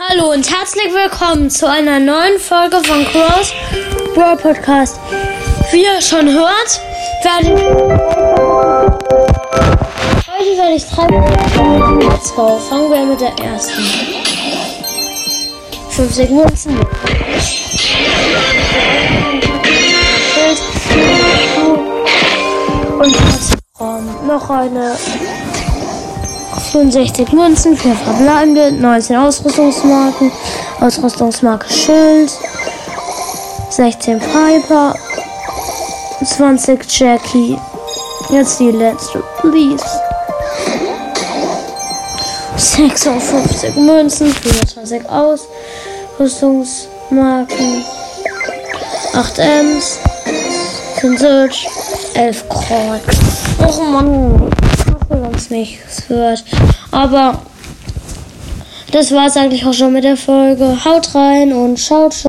Hallo und herzlich willkommen zu einer neuen Folge von Cross World Podcast. Wie ihr schon hört, werde ich heute werde ich drei Let's go. Fangen wir mit der ersten. 50 Münzen. Und noch eine 65 Münzen, 4 verbleibende, 19 Ausrüstungsmarken, Ausrüstungsmarke Schild, 16 Piper, 20 Jackie. Jetzt die letzte, please. 56 Münzen, 24 Ausrüstungsmarken, 8 Ms, 10 Search, 11 Kreuz. Oh Mann. uns nichts hört. Aber das war es eigentlich auch schon mit der Folge. Haut rein und schaut schon.